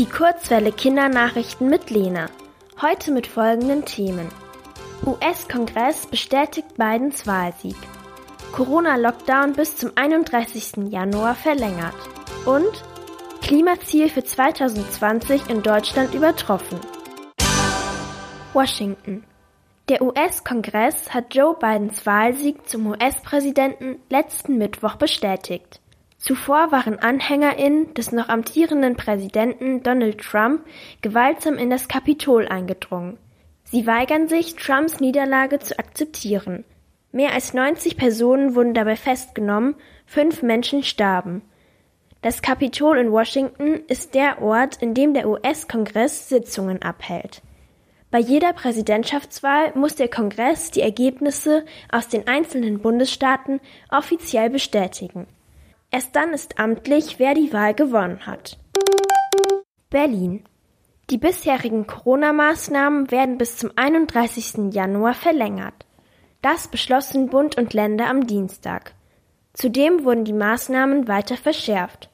Die Kurzwelle Kindernachrichten mit Lena. Heute mit folgenden Themen. US-Kongress bestätigt Bidens Wahlsieg. Corona-Lockdown bis zum 31. Januar verlängert. Und Klimaziel für 2020 in Deutschland übertroffen. Washington. Der US-Kongress hat Joe Bidens Wahlsieg zum US-Präsidenten letzten Mittwoch bestätigt. Zuvor waren AnhängerInnen des noch amtierenden Präsidenten Donald Trump gewaltsam in das Kapitol eingedrungen. Sie weigern sich, Trumps Niederlage zu akzeptieren. Mehr als 90 Personen wurden dabei festgenommen, fünf Menschen starben. Das Kapitol in Washington ist der Ort, in dem der US-Kongress Sitzungen abhält. Bei jeder Präsidentschaftswahl muss der Kongress die Ergebnisse aus den einzelnen Bundesstaaten offiziell bestätigen. Erst dann ist amtlich, wer die Wahl gewonnen hat. Berlin. Die bisherigen Corona-Maßnahmen werden bis zum 31. Januar verlängert. Das beschlossen Bund und Länder am Dienstag. Zudem wurden die Maßnahmen weiter verschärft.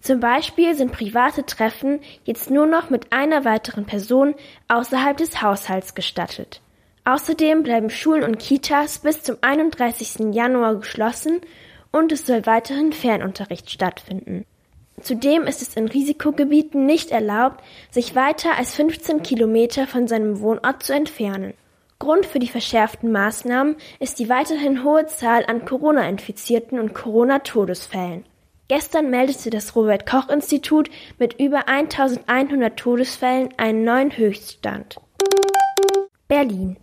Zum Beispiel sind private Treffen jetzt nur noch mit einer weiteren Person außerhalb des Haushalts gestattet. Außerdem bleiben Schulen und Kitas bis zum 31. Januar geschlossen und es soll weiterhin Fernunterricht stattfinden. Zudem ist es in Risikogebieten nicht erlaubt, sich weiter als 15 Kilometer von seinem Wohnort zu entfernen. Grund für die verschärften Maßnahmen ist die weiterhin hohe Zahl an Corona-Infizierten und Corona-Todesfällen. Gestern meldete das Robert Koch Institut mit über 1100 Todesfällen einen neuen Höchststand. Berlin.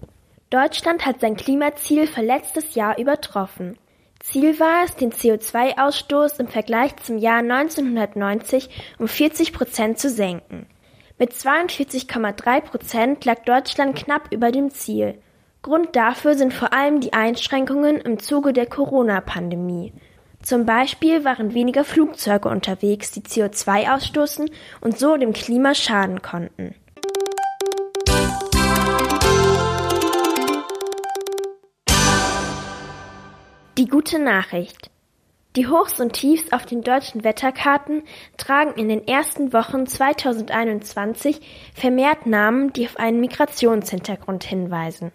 Deutschland hat sein Klimaziel für letztes Jahr übertroffen. Ziel war es, den CO2-Ausstoß im Vergleich zum Jahr 1990 um 40 Prozent zu senken. Mit 42,3 Prozent lag Deutschland knapp über dem Ziel. Grund dafür sind vor allem die Einschränkungen im Zuge der Corona-Pandemie. Zum Beispiel waren weniger Flugzeuge unterwegs, die CO2 ausstoßen und so dem Klima schaden konnten. Die gute Nachricht. Die Hochs und Tiefs auf den deutschen Wetterkarten tragen in den ersten Wochen 2021 vermehrt Namen, die auf einen Migrationshintergrund hinweisen.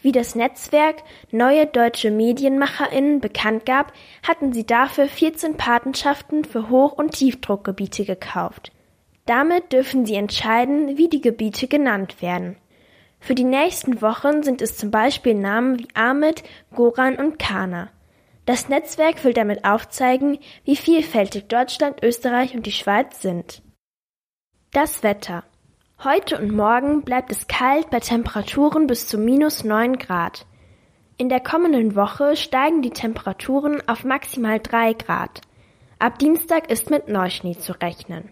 Wie das Netzwerk Neue Deutsche Medienmacherinnen bekannt gab, hatten sie dafür 14 Patenschaften für Hoch- und Tiefdruckgebiete gekauft. Damit dürfen sie entscheiden, wie die Gebiete genannt werden. Für die nächsten Wochen sind es zum Beispiel Namen wie Ahmed, Goran und Kana. Das Netzwerk will damit aufzeigen, wie vielfältig Deutschland, Österreich und die Schweiz sind. Das Wetter. Heute und morgen bleibt es kalt bei Temperaturen bis zu minus 9 Grad. In der kommenden Woche steigen die Temperaturen auf maximal 3 Grad. Ab Dienstag ist mit Neuschnee zu rechnen.